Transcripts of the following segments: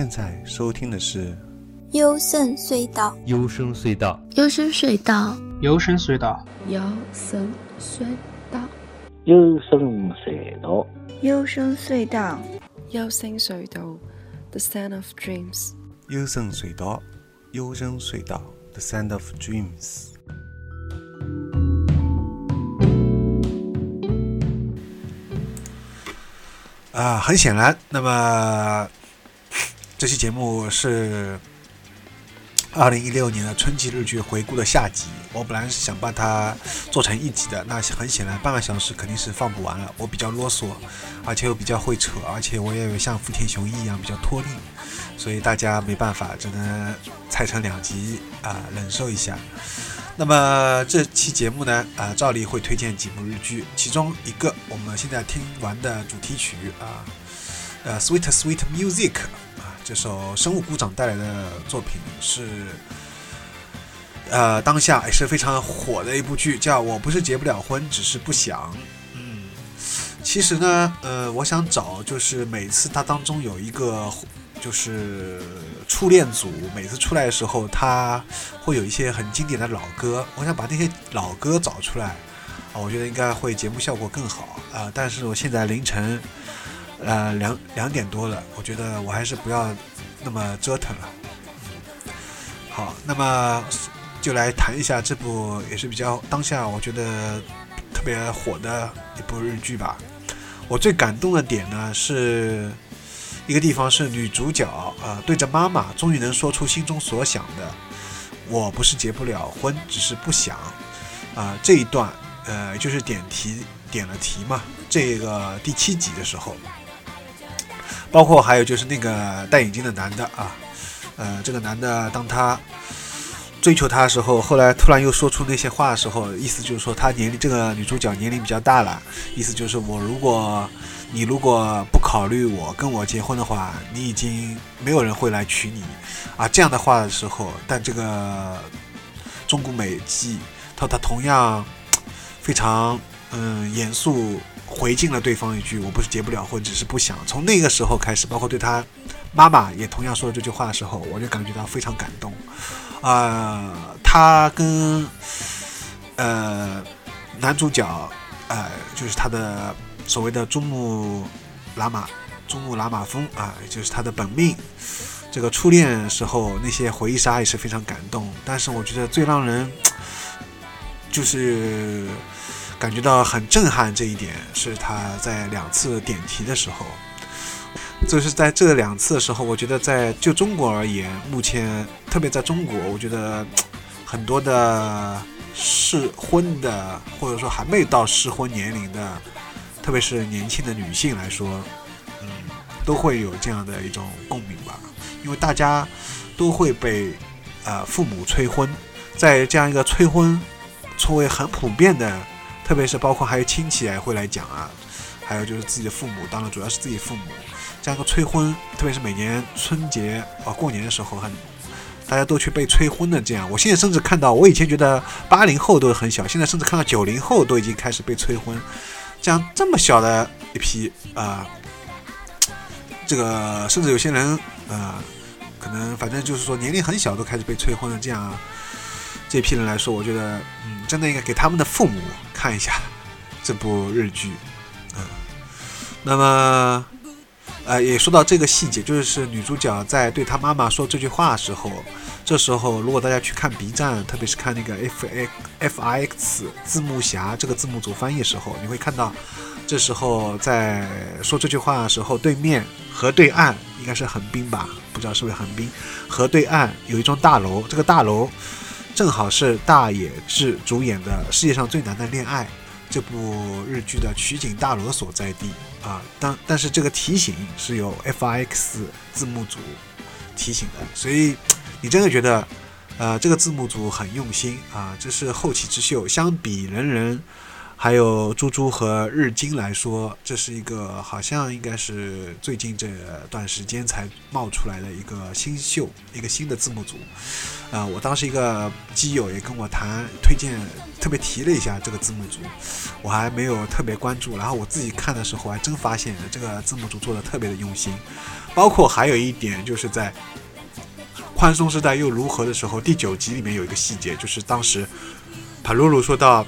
现在收听的是《幽深隧道》。幽深隧道，幽深隧道，幽深隧道，幽深隧道，幽深隧道，幽深隧道，幽深隧道，幽深隧道，《The Sound of Dreams》。幽深隧道，幽深隧道，《The Sound of Dreams》。啊，很显然，那么。这期节目是二零一六年的春季日剧回顾的下集。我本来是想把它做成一集的，那很显然半个小时肯定是放不完了。我比较啰嗦，而且又比较会扯，而且我也有像福田雄一一样比较拖力，所以大家没办法，只能拆成两集啊，忍受一下。那么这期节目呢，啊，照例会推荐几部日剧，其中一个我们现在听完的主题曲啊，呃，Sweet Sweet Music，这首生物鼓掌带来的作品是，呃，当下也是非常火的一部剧，叫我不是结不了婚，只是不想。嗯，其实呢，呃，我想找就是每次它当中有一个。就是初恋组每次出来的时候，他会有一些很经典的老歌。我想把那些老歌找出来啊，我觉得应该会节目效果更好啊。但是我现在凌晨呃两两点多了，我觉得我还是不要那么折腾了。好，那么就来谈一下这部也是比较当下我觉得特别火的一部日剧吧。我最感动的点呢是。一个地方是女主角啊，对着妈妈终于能说出心中所想的，我不是结不了婚，只是不想啊。这一段呃，就是点题点了题嘛。这个第七集的时候，包括还有就是那个戴眼镜的男的啊，呃，这个男的当他追求她的时候，后来突然又说出那些话的时候，意思就是说他年龄这个女主角年龄比较大了，意思就是我如果。你如果不考虑我跟我结婚的话，你已经没有人会来娶你啊！这样的话的时候，但这个中谷美纪，他他同样非常嗯严肃回敬了对方一句：“我不是结不了婚，只是不想。”从那个时候开始，包括对他妈妈也同样说了这句话的时候，我就感觉到非常感动啊！他跟呃男主角呃就是他的。所谓的珠穆朗玛，珠穆朗玛峰啊，就是他的本命。这个初恋时候那些回忆杀也是非常感动，但是我觉得最让人就是感觉到很震撼这一点，是他在两次点题的时候，就是在这两次的时候，我觉得在就中国而言，目前特别在中国，我觉得很多的适婚的，或者说还没到适婚年龄的。特别是年轻的女性来说，嗯，都会有这样的一种共鸣吧，因为大家都会被呃父母催婚，在这样一个催婚作为很普遍的，特别是包括还有亲戚也会来讲啊，还有就是自己的父母，当然主要是自己父母，这样一个催婚，特别是每年春节啊过年的时候，很大家都去被催婚的这样，我现在甚至看到，我以前觉得八零后都很小，现在甚至看到九零后都已经开始被催婚。这样这么小的一批啊，这个甚至有些人呃，可能反正就是说年龄很小都开始被催婚的这样啊这批人来说，我觉得嗯，真的应该给他们的父母看一下 这部日剧，嗯，那么呃也说到这个细节，就是女主角在对她妈妈说这句话的时候。这时候，如果大家去看 B 站，特别是看那个 F X F I X 字幕侠这个字幕组翻译的时候，你会看到，这时候在说这句话的时候，对面河对岸应该是横滨吧？不知道是不是横滨？河对岸有一幢大楼，这个大楼正好是大野智主演的《世界上最难的恋爱》这部日剧的取景大楼所在地啊。但但是这个提醒是由 F I X 字幕组提醒的，所以。你真的觉得，呃，这个字幕组很用心啊，这是后起之秀。相比人人还有猪猪和日经来说，这是一个好像应该是最近这段时间才冒出来的一个新秀，一个新的字幕组。啊，我当时一个基友也跟我谈推荐，特别提了一下这个字幕组，我还没有特别关注。然后我自己看的时候，还真发现这个字幕组做的特别的用心。包括还有一点，就是在宽松时代又如何的时候，第九集里面有一个细节，就是当时帕鲁鲁说到。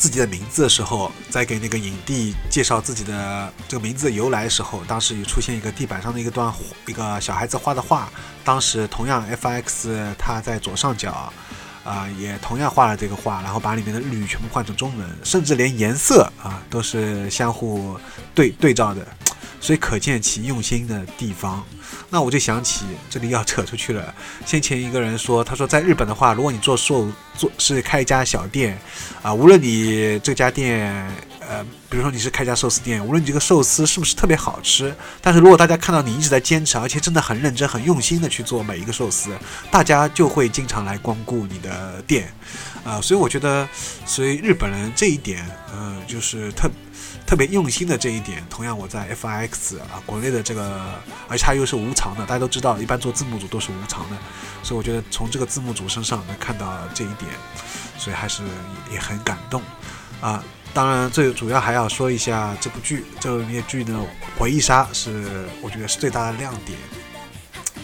自己的名字的时候，在给那个影帝介绍自己的这个名字的由来的时候，当时也出现一个地板上的一个段一个小孩子画的画。当时同样 FX 他在左上角，啊，也同样画了这个画，然后把里面的日语全部换成中文，甚至连颜色啊都是相互对对照的。所以可见其用心的地方。那我就想起这里要扯出去了。先前一个人说，他说在日本的话，如果你做寿做是开一家小店，啊，无论你这家店，呃，比如说你是开家寿司店，无论你这个寿司是不是特别好吃，但是如果大家看到你一直在坚持，而且真的很认真、很用心的去做每一个寿司，大家就会经常来光顾你的店，啊，所以我觉得，所以日本人这一点，嗯，就是特。特别用心的这一点，同样我在 F I X 啊，国内的这个，而且它又是无偿的，大家都知道，一般做字幕组都是无偿的，所以我觉得从这个字幕组身上能看到这一点，所以还是也很感动啊。当然，最主要还要说一下这部剧，这部剧呢，《回忆杀》是我觉得是最大的亮点，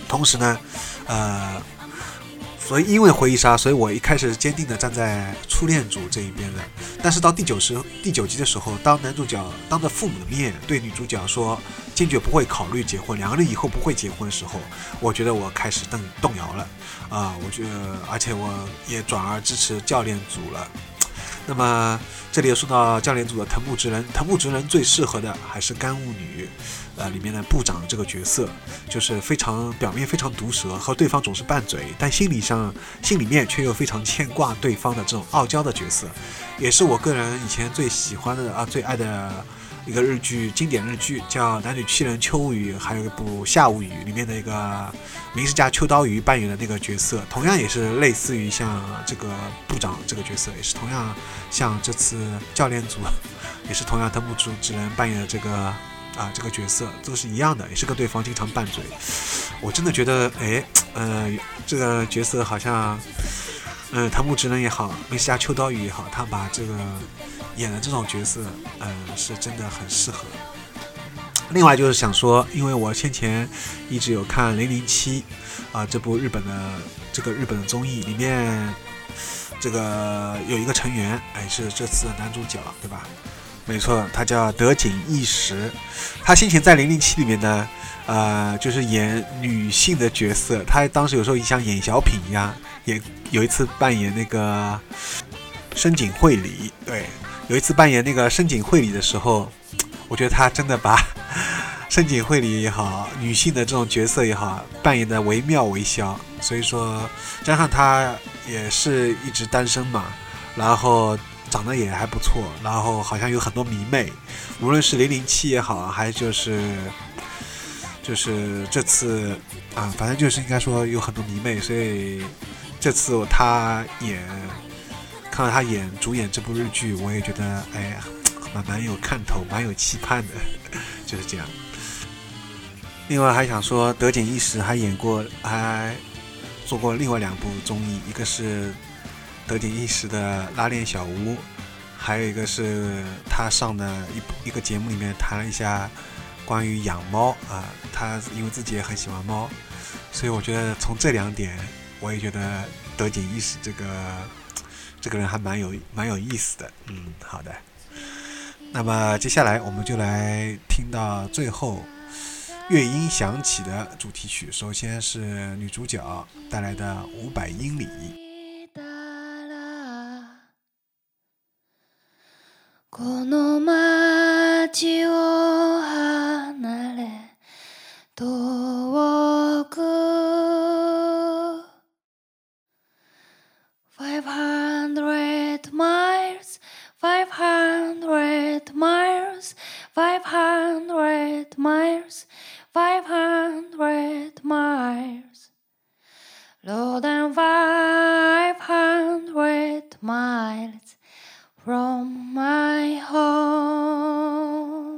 同时呢，呃。所以，因为回忆杀，所以我一开始坚定的站在初恋组这一边的。但是到第九十第九集的时候，当男主角当着父母的面对女主角说坚决不会考虑结婚，两个人以后不会结婚的时候，我觉得我开始动动摇了。啊，我觉得，而且我也转而支持教练组了。那么这里又说到教练组的藤木直人，藤木直人最适合的还是干物女。呃，里面的部长这个角色，就是非常表面非常毒舌，和对方总是拌嘴，但心理上心里面却又非常牵挂对方的这种傲娇的角色，也是我个人以前最喜欢的啊，最爱的一个日剧，经典日剧叫《男女七人秋物语》，还有一部《夏物语》里面的一个明石家秋刀鱼扮演的那个角色，同样也是类似于像这个部长这个角色，也是同样像这次教练组，也是同样藤木直人扮演的这个。啊，这个角色都是一样的，也是跟对方经常拌嘴。我真的觉得，哎，呃，这个角色好像，嗯，藤木直人也好，梅西亚秋刀鱼也好，他把这个演的这种角色，嗯，是真的很适合。另外就是想说，因为我先前一直有看《零零七》啊，这部日本的这个日本的综艺里面，这个有一个成员，哎，是这次的男主角，对吧？没错，他叫德井义实，他先前在《零零七》里面呢，呃，就是演女性的角色。他当时有时候也像演小品一样，也有一次扮演那个深井惠里。对，有一次扮演那个深井惠里的时候，我觉得他真的把 深井惠里也好，女性的这种角色也好，扮演的惟妙惟肖。所以说，加上他也是一直单身嘛，然后。长得也还不错，然后好像有很多迷妹，无论是零零七也好，还就是就是这次啊，反正就是应该说有很多迷妹，所以这次他演看到他演主演这部日剧，我也觉得哎呀，蛮蛮有看头，蛮有期盼的，就是这样。另外还想说，德井一时还演过，还做过另外两部综艺，一个是。德井一时的拉链小屋，还有一个是他上的一一个节目里面谈了一下关于养猫啊，他因为自己也很喜欢猫，所以我觉得从这两点，我也觉得德井一时这个这个人还蛮有蛮有意思的。嗯，好的。那么接下来我们就来听到最后乐音响起的主题曲，首先是女主角带来的五百英里。この街を離れ miles, 500 miles, 500 miles, 500 miles. More than 500 miles from my home.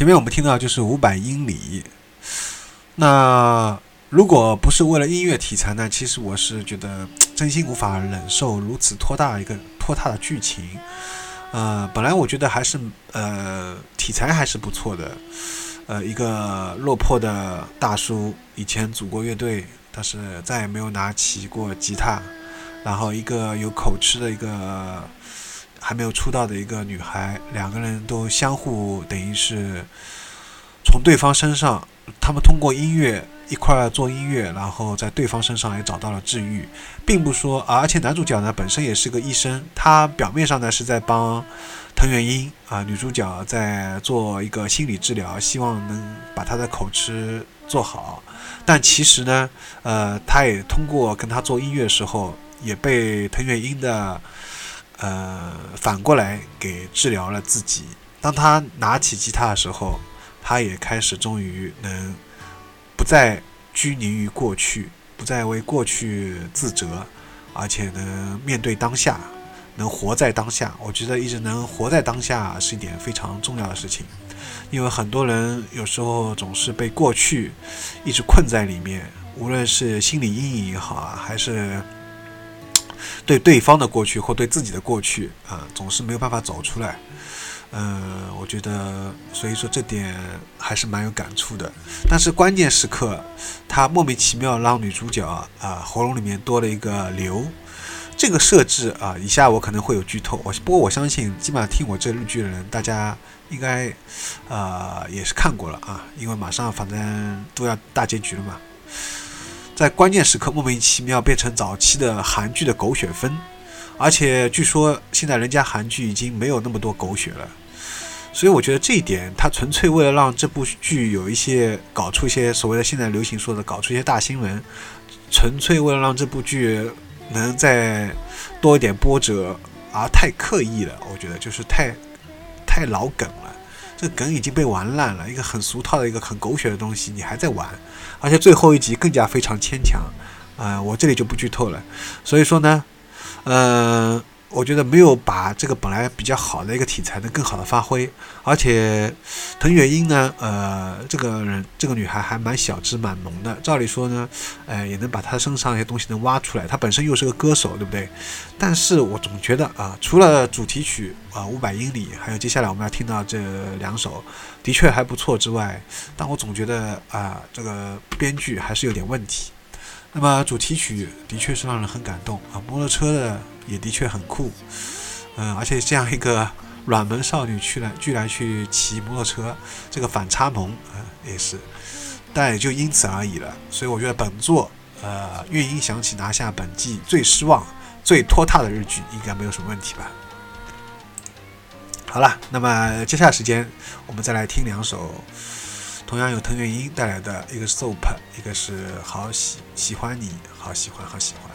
前面我们听到就是五百英里。那如果不是为了音乐题材呢？其实我是觉得真心无法忍受如此拖大一个拖沓的剧情。呃，本来我觉得还是呃题材还是不错的。呃，一个落魄的大叔，以前组过乐队，但是再也没有拿起过吉他。然后一个有口吃的一个还没有出道的一个女孩，两个人都相互等于是从对方身上，他们通过音乐一块儿做音乐，然后在对方身上也找到了治愈，并不说，而且男主角呢本身也是个医生，他表面上呢是在帮藤原英啊女主角在做一个心理治疗，希望能把她的口吃做好，但其实呢，呃，他也通过跟他做音乐的时候，也被藤原英的呃反过来给治疗了自己。当他拿起吉他的时候，他也开始终于能不再拘泥于过去，不再为过去自责，而且能面对当下，能活在当下。我觉得一直能活在当下是一点非常重要的事情，因为很多人有时候总是被过去一直困在里面，无论是心理阴影也好啊，还是对对方的过去或对自己的过去啊，总是没有办法走出来。嗯，我觉得，所以说这点还是蛮有感触的。但是关键时刻，他莫名其妙让女主角啊喉咙里面多了一个瘤，这个设置啊，以下我可能会有剧透。我不过我相信，基本上听我这日剧的人，大家应该啊也是看过了啊，因为马上反正都要大结局了嘛。在关键时刻莫名其妙变成早期的韩剧的狗血分，而且据说现在人家韩剧已经没有那么多狗血了。所以我觉得这一点，他纯粹为了让这部剧有一些搞出一些所谓的现在流行说的搞出一些大新闻，纯粹为了让这部剧能再多一点波折，而太刻意了。我觉得就是太太老梗了，这梗已经被玩烂了。一个很俗套的一个很狗血的东西，你还在玩，而且最后一集更加非常牵强。啊、我这里就不剧透了。所以说呢，呃。我觉得没有把这个本来比较好的一个题材能更好的发挥，而且藤原英呢，呃，这个人这个女孩还蛮小只蛮萌的，照理说呢，呃，也能把她身上一些东西能挖出来。她本身又是个歌手，对不对？但是我总觉得啊，除了主题曲啊五百英里，还有接下来我们要听到这两首，的确还不错之外，但我总觉得啊，这个编剧还是有点问题。那么主题曲的确是让人很感动啊，摩托车的也的确很酷，嗯，而且这样一个软萌少女去来居然去骑摩托车，这个反差萌啊、也是，但也就因此而已了。所以我觉得本作呃乐音响起拿下本季最失望、最拖沓的日剧，应该没有什么问题吧。好了，那么接下来时间我们再来听两首。同样有藤原英带来的一个是 Soap，一个是好喜喜欢你，好喜欢好喜欢。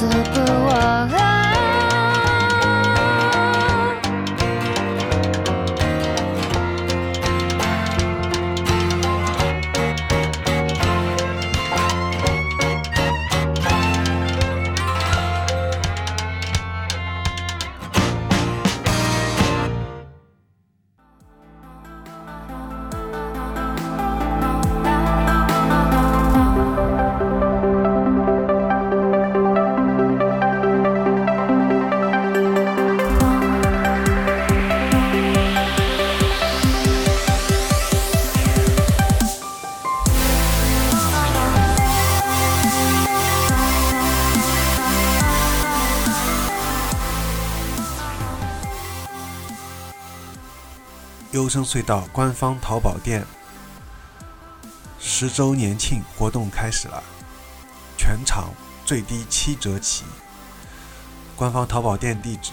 possible 优声隧道官方淘宝店十周年庆活动开始了，全场最低七折起。官方淘宝店地址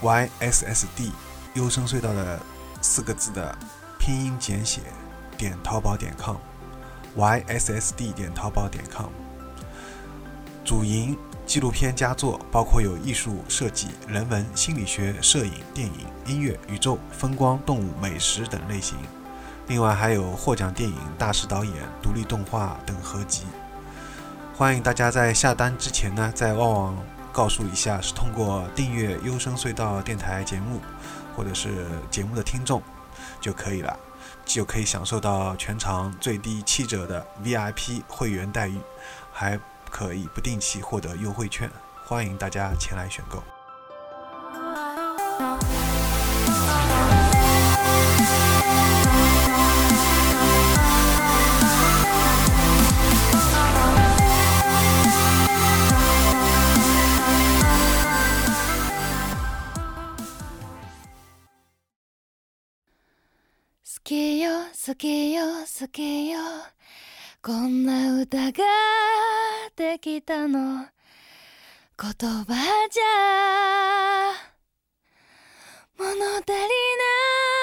：yssd 优声隧道的四个字的拼音简写点淘宝点 com，yssd 点淘宝点 com。主营纪录片佳作，包括有艺术设计、人文、心理学、摄影、电影、音乐、宇宙、风光、动物、美食等类型。另外还有获奖电影、大师导演、独立动画等合集。欢迎大家在下单之前呢，在旺旺告诉一下是通过订阅优声隧道电台节目，或者是节目的听众就可以了，就可以享受到全场最低七折的 VIP 会员待遇，还可以不定期获得优惠券。欢迎大家前来选购。好きよ好きよ好きよ こんな歌ができたの。言葉じゃ物足りない。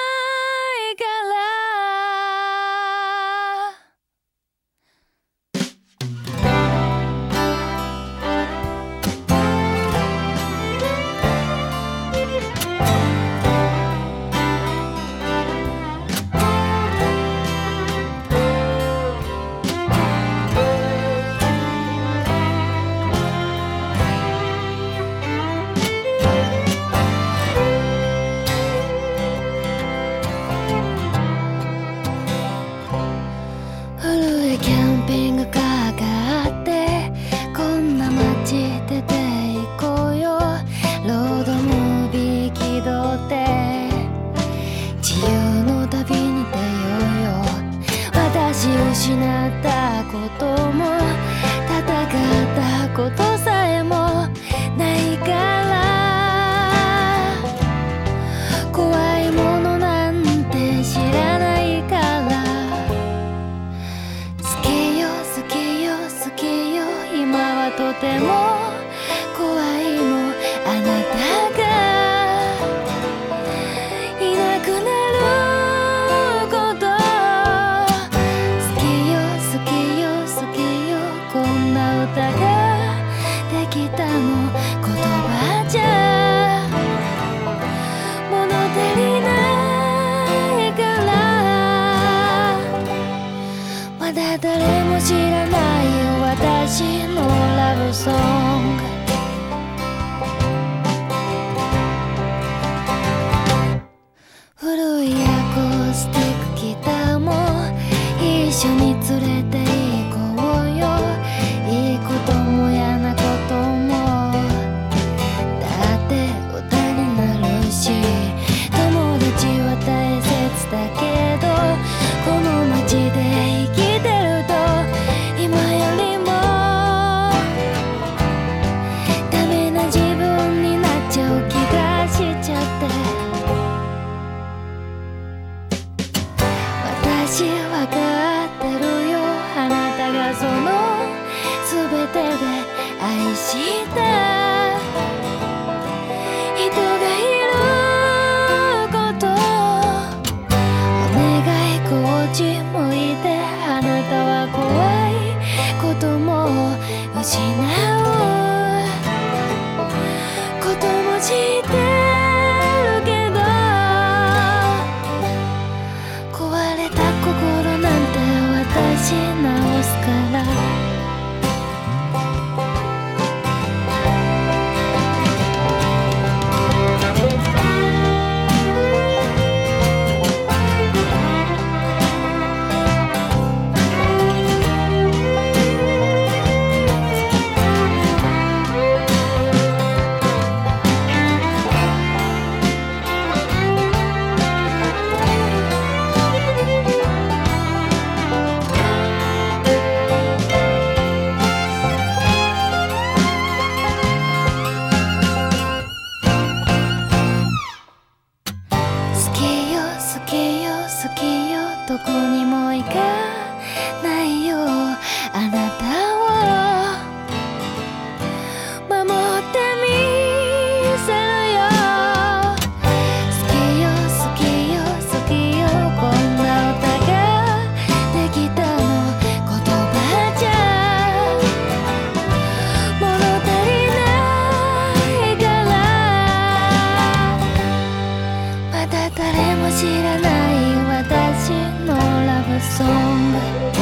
知らない私のラブソング。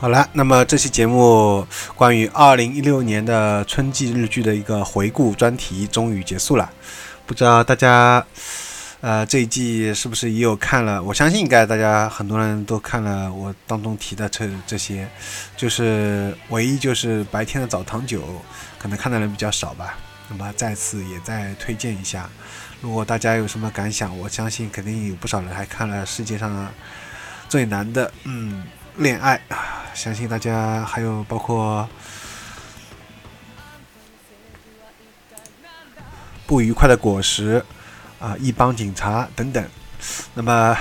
好了，那么这期节目关于二零一六年的春季日剧的一个回顾专题终于结束了。不知道大家，呃，这一季是不是也有看了？我相信应该大家很多人都看了我当中提的这这些，就是唯一就是白天的澡堂酒，可能看的人比较少吧。那么再次也再推荐一下，如果大家有什么感想，我相信肯定有不少人还看了世界上最难的，嗯。恋爱啊，相信大家还有包括不愉快的果实啊，一帮警察等等。那么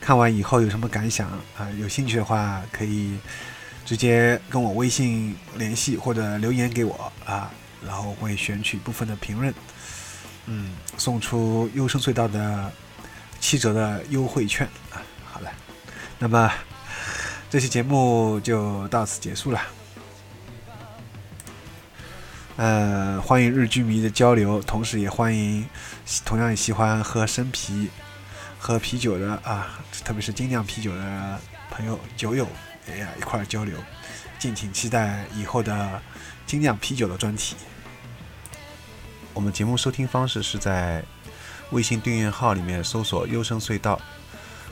看完以后有什么感想啊？有兴趣的话可以直接跟我微信联系或者留言给我啊，然后会选取部分的评论，嗯，送出优生隧道的七折的优惠券啊。好了，那么。这期节目就到此结束了。呃，欢迎日剧迷的交流，同时也欢迎同样喜欢喝生啤、喝啤酒的啊，特别是精酿啤酒的朋友、酒友，哎呀，一块交流。敬请期待以后的精酿啤酒的专题。我们节目收听方式是在微信订阅号里面搜索“优声隧道”。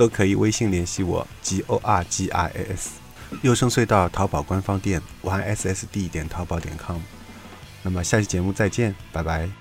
都可以微信联系我，g o r g i s，优声隧道淘宝官方店，y s s d 点淘宝点 com。那么下期节目再见，拜拜。